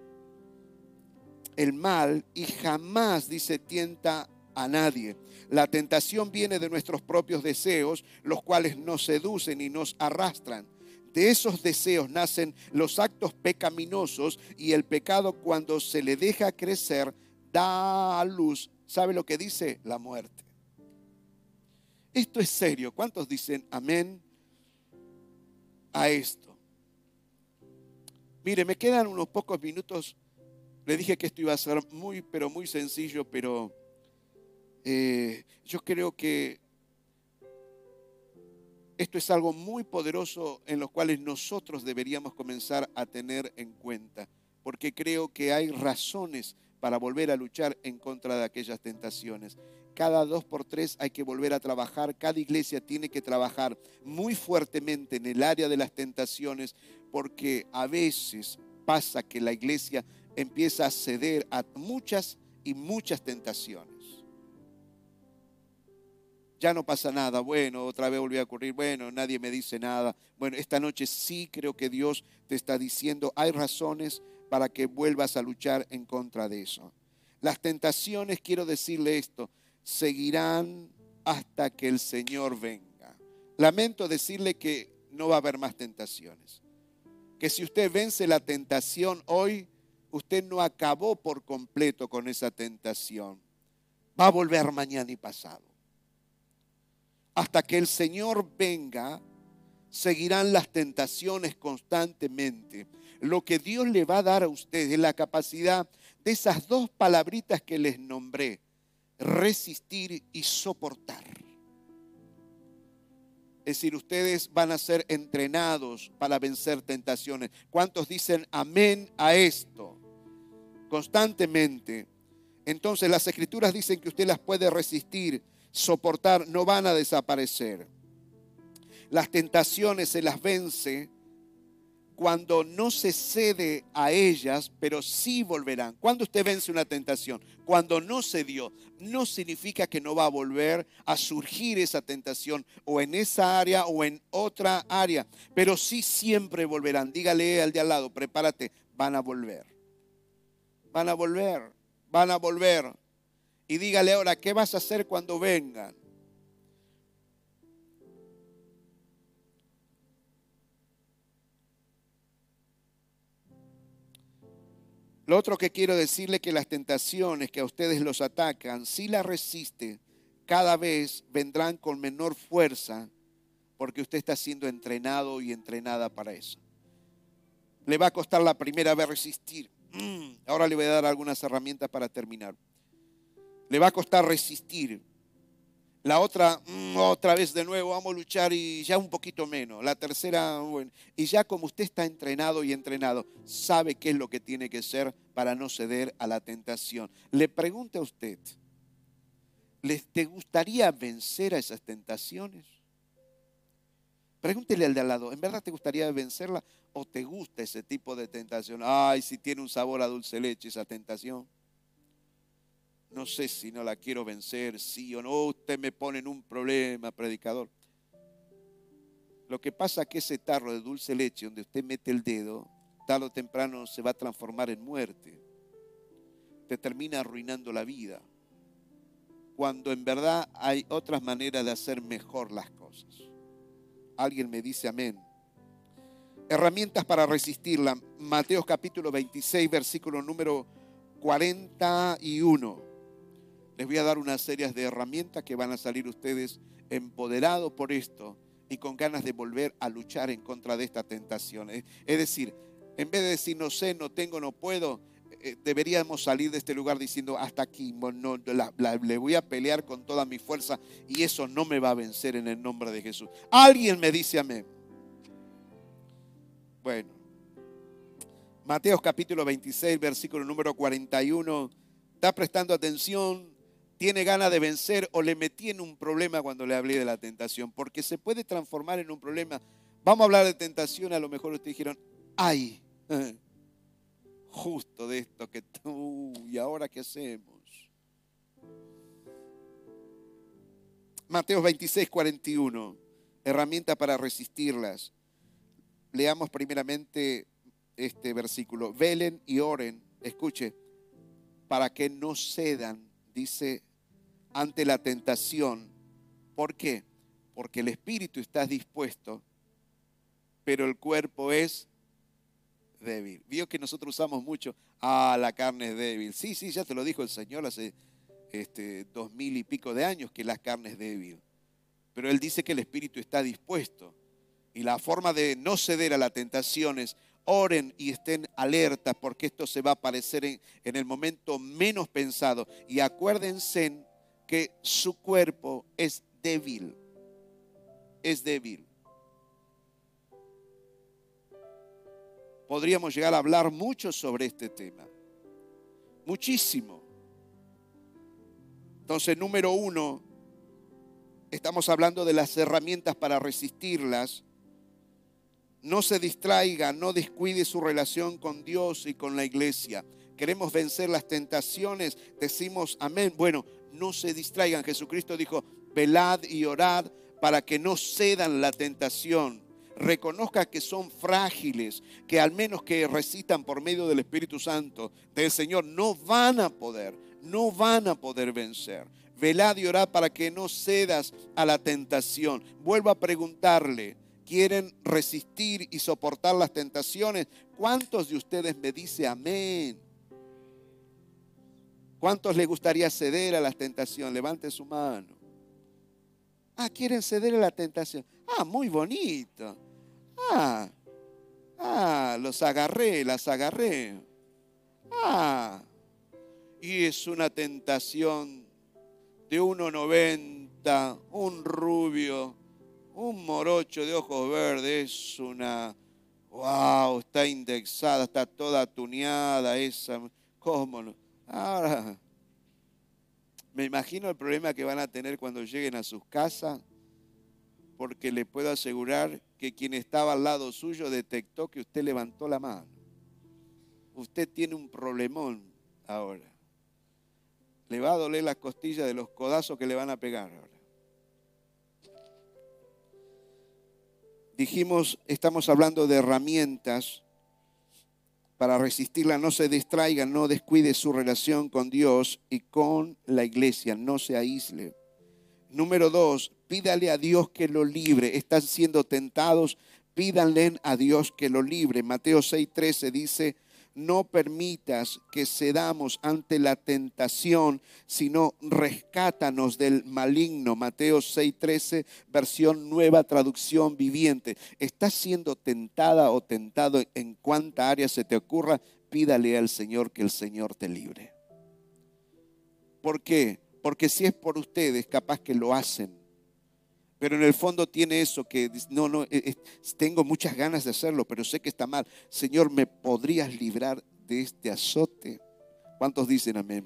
el mal y jamás, dice, tienta a nadie. La tentación viene de nuestros propios deseos, los cuales nos seducen y nos arrastran. De esos deseos nacen los actos pecaminosos y el pecado cuando se le deja crecer da a luz, ¿sabe lo que dice? La muerte. Esto es serio. ¿Cuántos dicen amén a esto? Mire, me quedan unos pocos minutos le dije que esto iba a ser muy, pero muy sencillo, pero eh, yo creo que esto es algo muy poderoso en lo cuales nosotros deberíamos comenzar a tener en cuenta, porque creo que hay razones para volver a luchar en contra de aquellas tentaciones. Cada dos por tres hay que volver a trabajar, cada iglesia tiene que trabajar muy fuertemente en el área de las tentaciones, porque a veces pasa que la iglesia empieza a ceder a muchas y muchas tentaciones. Ya no pasa nada, bueno, otra vez volvió a ocurrir, bueno, nadie me dice nada. Bueno, esta noche sí creo que Dios te está diciendo, hay razones para que vuelvas a luchar en contra de eso. Las tentaciones, quiero decirle esto, seguirán hasta que el Señor venga. Lamento decirle que no va a haber más tentaciones que si usted vence la tentación hoy, usted no acabó por completo con esa tentación. Va a volver mañana y pasado. Hasta que el Señor venga, seguirán las tentaciones constantemente. Lo que Dios le va a dar a usted es la capacidad de esas dos palabritas que les nombré, resistir y soportar. Es decir, ustedes van a ser entrenados para vencer tentaciones. ¿Cuántos dicen amén a esto? Constantemente. Entonces las escrituras dicen que usted las puede resistir, soportar, no van a desaparecer. Las tentaciones se las vence cuando no se cede a ellas, pero sí volverán. Cuando usted vence una tentación, cuando no se dio, no significa que no va a volver a surgir esa tentación o en esa área o en otra área, pero sí siempre volverán. Dígale al de al lado, prepárate, van a volver. Van a volver, van a volver. Y dígale ahora, ¿qué vas a hacer cuando vengan? Lo otro que quiero decirle que las tentaciones que a ustedes los atacan, si las resiste, cada vez vendrán con menor fuerza porque usted está siendo entrenado y entrenada para eso. Le va a costar la primera vez resistir. Mm, ahora le voy a dar algunas herramientas para terminar. Le va a costar resistir la otra, mm, otra vez de nuevo, vamos a luchar y ya un poquito menos. La tercera, bueno. Y ya como usted está entrenado y entrenado, sabe qué es lo que tiene que ser para no ceder a la tentación. Le pregunto a usted, ¿les te gustaría vencer a esas tentaciones? Pregúntele al de al lado, ¿en verdad te gustaría vencerla o te gusta ese tipo de tentación? Ay, si tiene un sabor a dulce leche esa tentación no sé si no la quiero vencer, sí o no, usted me pone en un problema, predicador. Lo que pasa es que ese tarro de dulce leche donde usted mete el dedo, tarde o temprano se va a transformar en muerte. Te termina arruinando la vida. Cuando en verdad hay otras maneras de hacer mejor las cosas. Alguien me dice amén. Herramientas para resistirla. Mateo capítulo 26, versículo número 41 les voy a dar una serie de herramientas que van a salir ustedes empoderados por esto y con ganas de volver a luchar en contra de esta tentación. Es decir, en vez de decir no sé, no tengo, no puedo, eh, deberíamos salir de este lugar diciendo hasta aquí, no, le voy a pelear con toda mi fuerza y eso no me va a vencer en el nombre de Jesús. Alguien me dice amén. Bueno, Mateo capítulo 26, versículo número 41. ¿Está prestando atención? tiene ganas de vencer o le metí en un problema cuando le hablé de la tentación, porque se puede transformar en un problema. Vamos a hablar de tentación, a lo mejor ustedes dijeron, ay, justo de esto que tú, ¿y ahora qué hacemos? Mateo 26, 41, herramienta para resistirlas. Leamos primeramente este versículo. Velen y oren, escuche, para que no cedan, dice ante la tentación. ¿Por qué? Porque el espíritu está dispuesto, pero el cuerpo es débil. Vio que nosotros usamos mucho, ah, la carne es débil. Sí, sí, ya te lo dijo el Señor hace este, dos mil y pico de años que la carne es débil. Pero Él dice que el espíritu está dispuesto. Y la forma de no ceder a la tentación es oren y estén alertas porque esto se va a aparecer en, en el momento menos pensado. Y acuérdense que su cuerpo es débil. Es débil. Podríamos llegar a hablar mucho sobre este tema. Muchísimo. Entonces, número uno, estamos hablando de las herramientas para resistirlas. No se distraiga, no descuide su relación con Dios y con la iglesia. Queremos vencer las tentaciones, decimos amén. Bueno, no se distraigan. Jesucristo dijo, velad y orad para que no cedan la tentación. Reconozca que son frágiles, que al menos que recitan por medio del Espíritu Santo del Señor, no van a poder, no van a poder vencer. Velad y orad para que no cedas a la tentación. Vuelvo a preguntarle, quieren resistir y soportar las tentaciones. ¿Cuántos de ustedes me dice amén? ¿Cuántos les gustaría ceder a las tentaciones? Levante su mano. Ah, quieren ceder a la tentación. Ah, muy bonito. Ah, ah, los agarré, las agarré. Ah, y es una tentación de 1,90, un rubio, un morocho de ojos verdes, es una, wow, está indexada, está toda tuneada esa, ¿cómo no? Ahora, me imagino el problema que van a tener cuando lleguen a sus casas, porque le puedo asegurar que quien estaba al lado suyo detectó que usted levantó la mano. Usted tiene un problemón ahora. Le va a doler la costilla de los codazos que le van a pegar ahora. Dijimos, estamos hablando de herramientas para resistirla. No se distraiga, no descuide su relación con Dios y con la iglesia. No se aísle. Número dos, pídale a Dios que lo libre. Están siendo tentados, pídanle a Dios que lo libre. Mateo 6:13 dice, no permitas que cedamos ante la tentación, sino rescátanos del maligno. Mateo 6:13, versión nueva traducción viviente. ¿Estás siendo tentada o tentado en cuánta área se te ocurra? Pídale al Señor que el Señor te libre. ¿Por qué? Porque si es por ustedes, capaz que lo hacen pero en el fondo tiene eso que no, no, eh, eh, tengo muchas ganas de hacerlo, pero sé que está mal. Señor, ¿me podrías librar de este azote? ¿Cuántos dicen amén?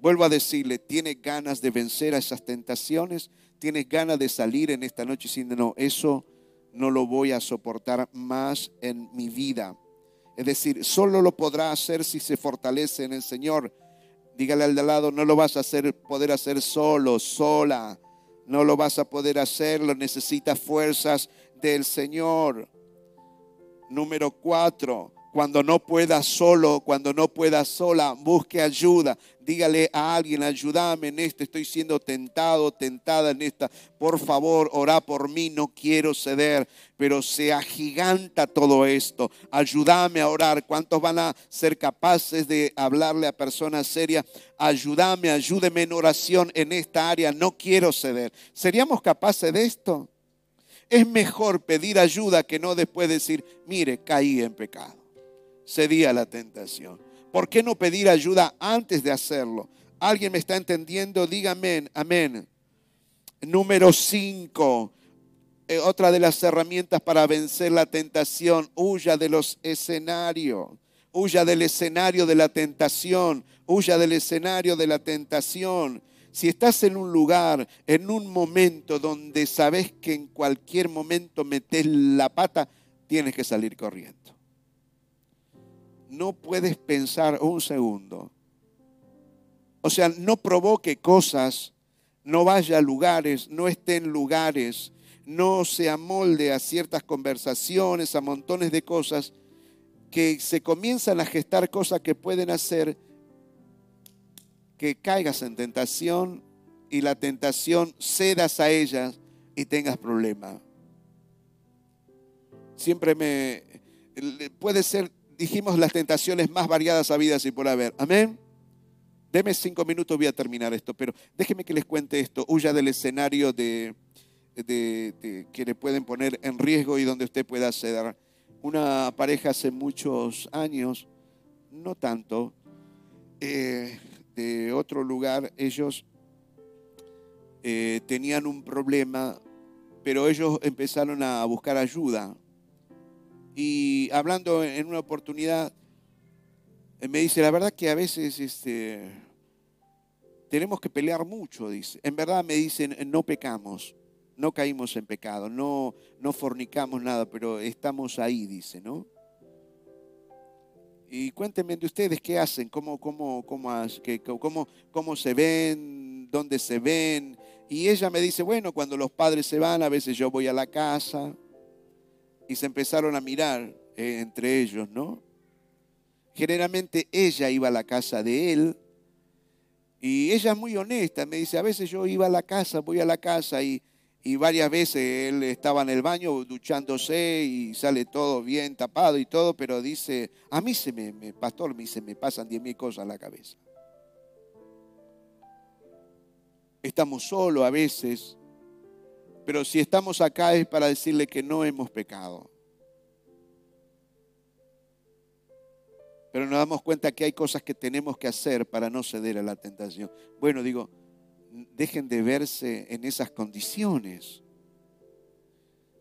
Vuelvo a decirle, ¿tiene ganas de vencer a esas tentaciones? ¿Tienes ganas de salir en esta noche diciendo, no, eso no lo voy a soportar más en mi vida? Es decir, solo lo podrá hacer si se fortalece en el Señor. Dígale al de lado, no lo vas a hacer, poder hacer solo, sola no lo vas a poder hacer, lo necesitas fuerzas del Señor. Número cuatro, cuando no puedas solo, cuando no puedas sola, busque ayuda. Dígale a alguien, ayúdame en esto, estoy siendo tentado, tentada en esta. Por favor, ora por mí, no quiero ceder, pero se agiganta todo esto. Ayúdame a orar. ¿Cuántos van a ser capaces de hablarle a personas serias? Ayúdame, ayúdeme en oración en esta área, no quiero ceder. ¿Seríamos capaces de esto? Es mejor pedir ayuda que no después decir, mire, caí en pecado cedía a la tentación. ¿Por qué no pedir ayuda antes de hacerlo? ¿Alguien me está entendiendo? Dígame, amén. Número 5. Eh, otra de las herramientas para vencer la tentación, huya de los escenarios. Huya del escenario de la tentación. Huya del escenario de la tentación. Si estás en un lugar, en un momento donde sabes que en cualquier momento metes la pata, tienes que salir corriendo no puedes pensar un segundo. O sea, no provoque cosas, no vaya a lugares, no esté en lugares, no se amolde a ciertas conversaciones, a montones de cosas que se comienzan a gestar cosas que pueden hacer que caigas en tentación y la tentación cedas a ellas y tengas problemas. Siempre me puede ser dijimos las tentaciones más variadas habidas y por haber. Amén. Deme cinco minutos, voy a terminar esto, pero déjeme que les cuente esto. Huya del escenario de, que le pueden poner en riesgo y donde usted pueda ceder. Una pareja hace muchos años, no tanto, eh, de otro lugar, ellos eh, tenían un problema, pero ellos empezaron a buscar ayuda y hablando en una oportunidad, eh, me dice, la verdad que a veces este, tenemos que pelear mucho, dice. En verdad me dicen, no pecamos, no caímos en pecado, no, no fornicamos nada, pero estamos ahí, dice, ¿no? Y cuéntenme de ustedes qué hacen, cómo, cómo, cómo, cómo, cómo se ven, dónde se ven. Y ella me dice, bueno, cuando los padres se van, a veces yo voy a la casa, y se empezaron a mirar eh, entre ellos, ¿no? Generalmente ella iba a la casa de él y ella es muy honesta, me dice, a veces yo iba a la casa, voy a la casa y, y varias veces él estaba en el baño duchándose y sale todo bien tapado y todo, pero dice, a mí se me, me pastor, me se me pasan diez mil cosas a la cabeza. Estamos solos a veces, pero si estamos acá es para decirle que no hemos pecado. Pero nos damos cuenta que hay cosas que tenemos que hacer para no ceder a la tentación. Bueno, digo, dejen de verse en esas condiciones.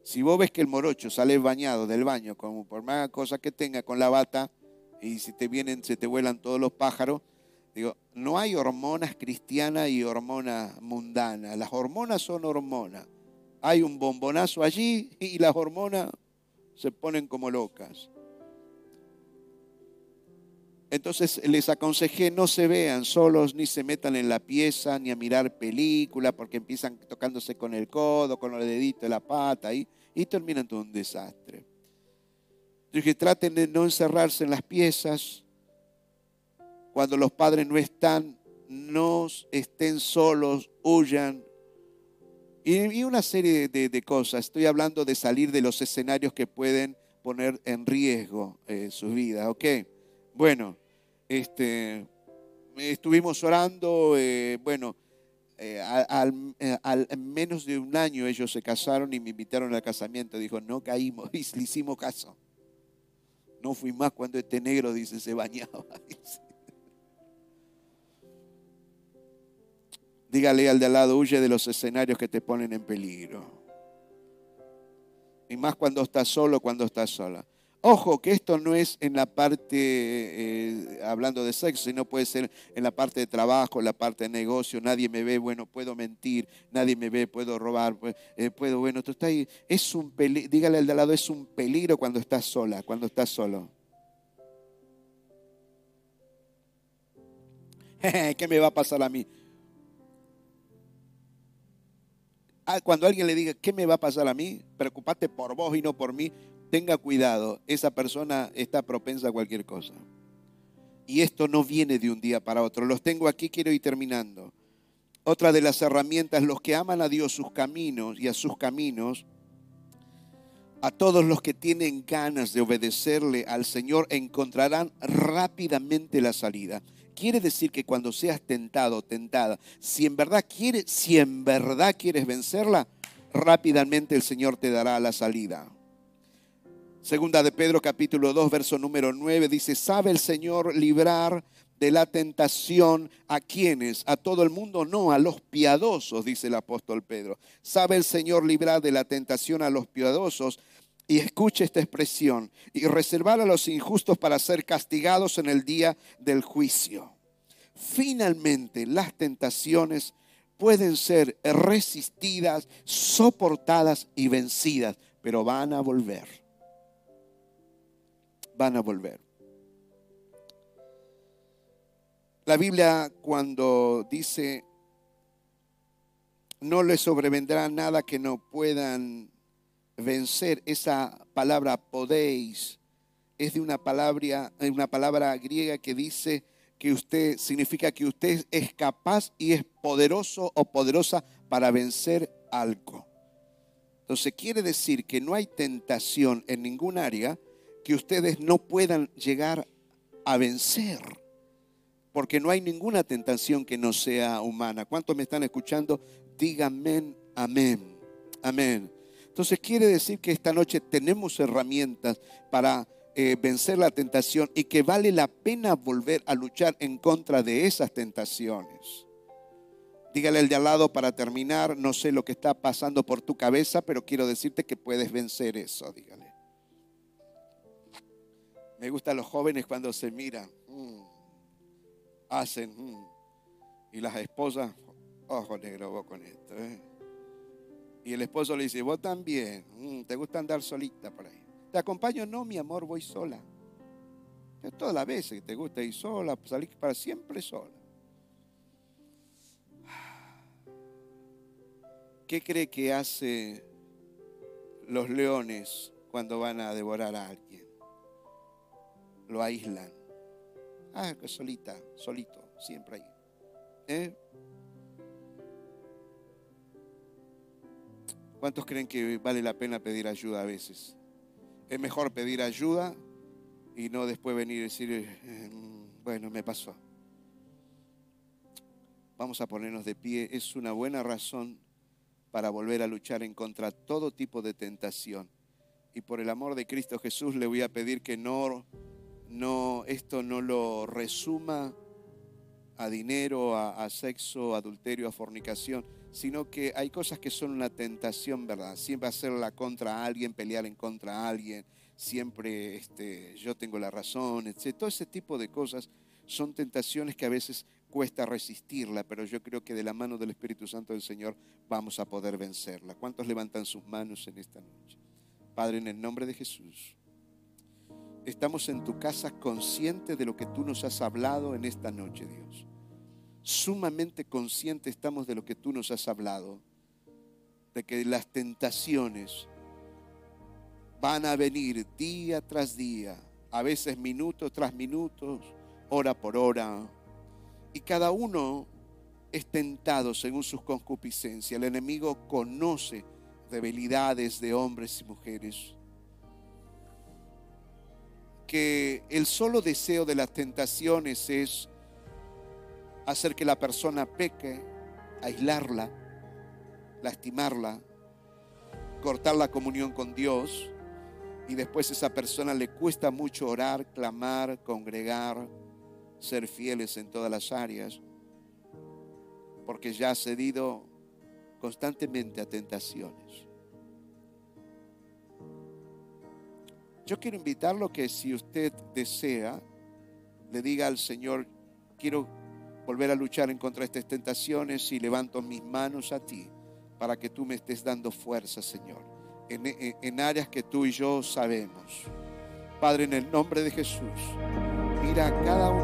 Si vos ves que el morocho sale bañado del baño, como por más cosas que tenga con la bata, y si te vienen, se te vuelan todos los pájaros, digo, no hay hormonas cristianas y hormonas mundanas. Las hormonas son hormonas. Hay un bombonazo allí y las hormonas se ponen como locas. Entonces les aconsejé no se vean solos, ni se metan en la pieza, ni a mirar película, porque empiezan tocándose con el codo, con el dedito de la pata, y, y terminan todo un desastre. Dije, traten de no encerrarse en las piezas. Cuando los padres no están, no estén solos, huyan. Y, una serie de, cosas. Estoy hablando de salir de los escenarios que pueden poner en riesgo eh, su vida. Bueno, este, estuvimos orando, eh, bueno, eh, al, eh, al, menos de un año ellos se casaron y me invitaron al casamiento. Dijo, no caímos, y le hicimos caso. No fui más cuando este negro, dice, se bañaba. Dígale al de al lado, huye de los escenarios que te ponen en peligro. Y más cuando estás solo, cuando estás sola. Ojo, que esto no es en la parte, eh, hablando de sexo, sino puede ser en la parte de trabajo, en la parte de negocio, nadie me ve, bueno, puedo mentir, nadie me ve, puedo robar, eh, puedo, bueno, tú estás ahí, es un peligro, dígale al de al lado, es un peligro cuando estás sola, cuando estás solo. ¿Qué me va a pasar a mí? Cuando alguien le diga, ¿qué me va a pasar a mí? Preocupate por vos y no por mí tenga cuidado, esa persona está propensa a cualquier cosa. Y esto no viene de un día para otro. Los tengo aquí, quiero ir terminando. Otra de las herramientas, los que aman a Dios sus caminos y a sus caminos, a todos los que tienen ganas de obedecerle al Señor encontrarán rápidamente la salida. Quiere decir que cuando seas tentado, tentada, si en verdad quieres, si en verdad quieres vencerla, rápidamente el Señor te dará la salida. Segunda de Pedro capítulo 2, verso número 9 dice, ¿sabe el Señor librar de la tentación a quienes? A todo el mundo, no, a los piadosos, dice el apóstol Pedro. ¿Sabe el Señor librar de la tentación a los piadosos? Y escuche esta expresión, y reservar a los injustos para ser castigados en el día del juicio. Finalmente, las tentaciones pueden ser resistidas, soportadas y vencidas, pero van a volver van a volver. La Biblia cuando dice, no les sobrevendrá nada que no puedan vencer, esa palabra podéis es de una palabra, una palabra griega que dice que usted significa que usted es capaz y es poderoso o poderosa para vencer algo. Entonces quiere decir que no hay tentación en ningún área que ustedes no puedan llegar a vencer, porque no hay ninguna tentación que no sea humana. ¿Cuántos me están escuchando? Díganme amén, amén. Entonces quiere decir que esta noche tenemos herramientas para eh, vencer la tentación y que vale la pena volver a luchar en contra de esas tentaciones. Dígale al de al lado para terminar, no sé lo que está pasando por tu cabeza, pero quiero decirte que puedes vencer eso, dígale. Me gustan los jóvenes cuando se miran, mm, hacen, mm, y las esposas, ojo negro, vos con esto. ¿eh? Y el esposo le dice, vos también, mm, te gusta andar solita por ahí. Te acompaño, no, mi amor, voy sola. Es todas las veces que te gusta ir sola, salir para siempre sola. ¿Qué cree que hace los leones cuando van a devorar a alguien? lo aíslan. Ah, que solita, solito, siempre ahí. ¿Eh? ¿Cuántos creen que vale la pena pedir ayuda a veces? Es mejor pedir ayuda y no después venir y decir, eh, bueno, me pasó. Vamos a ponernos de pie. Es una buena razón para volver a luchar en contra todo tipo de tentación. Y por el amor de Cristo Jesús le voy a pedir que no, no esto no lo resuma a dinero, a, a sexo, a adulterio, a fornicación, sino que hay cosas que son una tentación, ¿verdad? Siempre hacerla contra alguien, pelear en contra a alguien, siempre este, yo tengo la razón, etc. Todo ese tipo de cosas son tentaciones que a veces cuesta resistirla, pero yo creo que de la mano del Espíritu Santo del Señor vamos a poder vencerla. ¿Cuántos levantan sus manos en esta noche? Padre, en el nombre de Jesús, estamos en tu casa conscientes de lo que tú nos has hablado en esta noche, Dios. Sumamente conscientes estamos de lo que tú nos has hablado, de que las tentaciones van a venir día tras día, a veces minutos tras minutos, hora por hora, y cada uno es tentado según sus concupiscencias. El enemigo conoce debilidades de hombres y mujeres. Que el solo deseo de las tentaciones es hacer que la persona peque, aislarla, lastimarla, cortar la comunión con Dios y después a esa persona le cuesta mucho orar, clamar, congregar, ser fieles en todas las áreas, porque ya ha cedido constantemente a tentaciones. Yo quiero invitarlo que si usted desea, le diga al Señor, quiero volver a luchar en contra de estas tentaciones y levanto mis manos a ti para que tú me estés dando fuerza, Señor, en, en áreas que tú y yo sabemos. Padre, en el nombre de Jesús, mira a cada una